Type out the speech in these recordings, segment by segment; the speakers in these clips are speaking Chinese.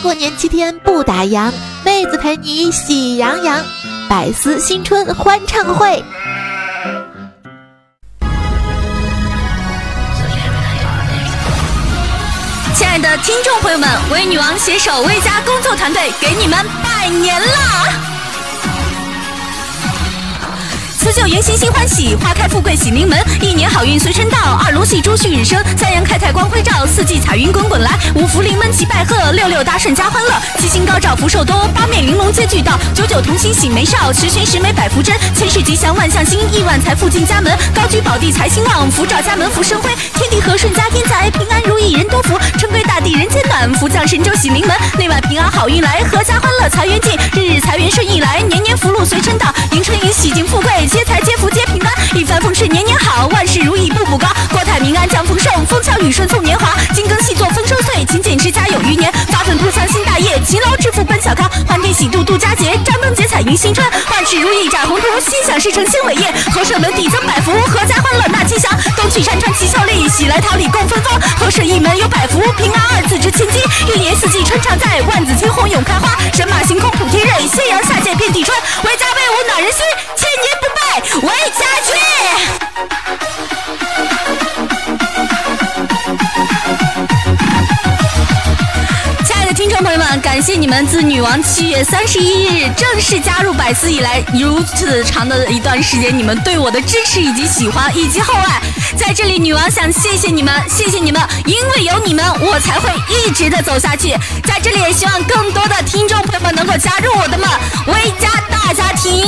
过年七天不打烊，妹子陪你喜洋洋，百思新春欢唱会。亲爱的听众朋友们，为女王携手微家工作团队给你们拜年啦！辞旧迎新新欢喜，花开富贵喜临门，一年好运随身到，二龙戏珠旭日升，三阳开泰光辉照，四季彩云滚滚来，五福临门齐拜贺，六六大顺家欢乐，七星高照福寿多，八面玲珑皆俱到，九九同心喜眉少，十全十美百福真，千事吉祥万象兴，亿万财富进家门，高居宝地财兴旺，福照家门福生辉，天地和顺家天财，平安如意人多福，春归大地人间暖，福降神州喜临门，内外平安好运来，阖家欢乐财源进，日日财源顺意来，年年福禄随春到，迎春迎喜进富贵。接财接福接平安，一帆风顺年年好，万事如意步步高，国泰民安降丰盛，风调雨顺送年华，金耕细作丰收岁，勤俭持家有余年，发奋图强新大业，勤劳致富奔小康，欢天喜度度佳节，张灯结彩迎新春，万事如意展宏图，心想事成兴伟业，和顺门第增百福，阖家欢乐纳吉祥，东去山川祈孝利，喜来桃李共芬芳，和顺一门有百福，平安二字值千金，一年四季春常在，万紫千红永开花，不。为家去。亲爱的听众朋友们，感谢你们自女王七月三十一日正式加入百思以来，如此长的一段时间，你们对我的支持以及喜欢以及厚爱，在这里，女王想谢谢你们，谢谢你们，因为有你们，我才会一直的走下去。在这里，也希望更多的听众朋友们能够加入我的们微家大家庭，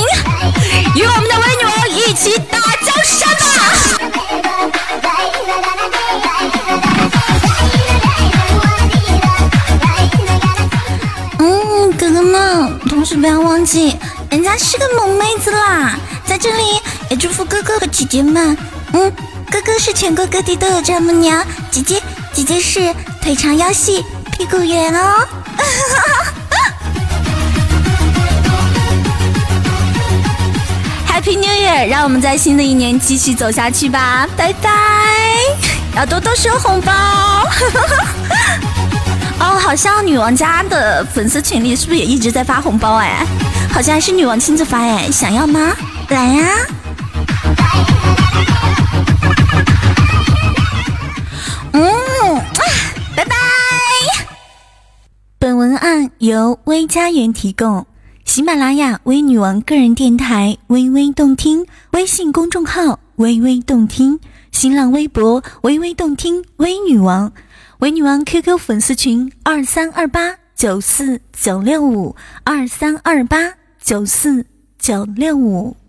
同时不要忘记，人家是个萌妹子啦。在这里也祝福哥哥和姐姐们。嗯，哥哥是全国各地都有丈母娘，姐姐姐姐是腿长腰细屁股圆哦。Happy New Year！让我们在新的一年继续走下去吧，拜拜！要多多收红包。哦，好像女王家的粉丝群里是不是也一直在发红包？哎，好像还是女王亲自发哎，想要吗？来呀！嗯，拜拜。本文案由微家园提供。喜马拉雅微女王个人电台微微动听，微信公众号微微动听，新浪微博微微动听微女王，维女王 QQ 粉丝群二三二八九四九六五二三二八九四九六五。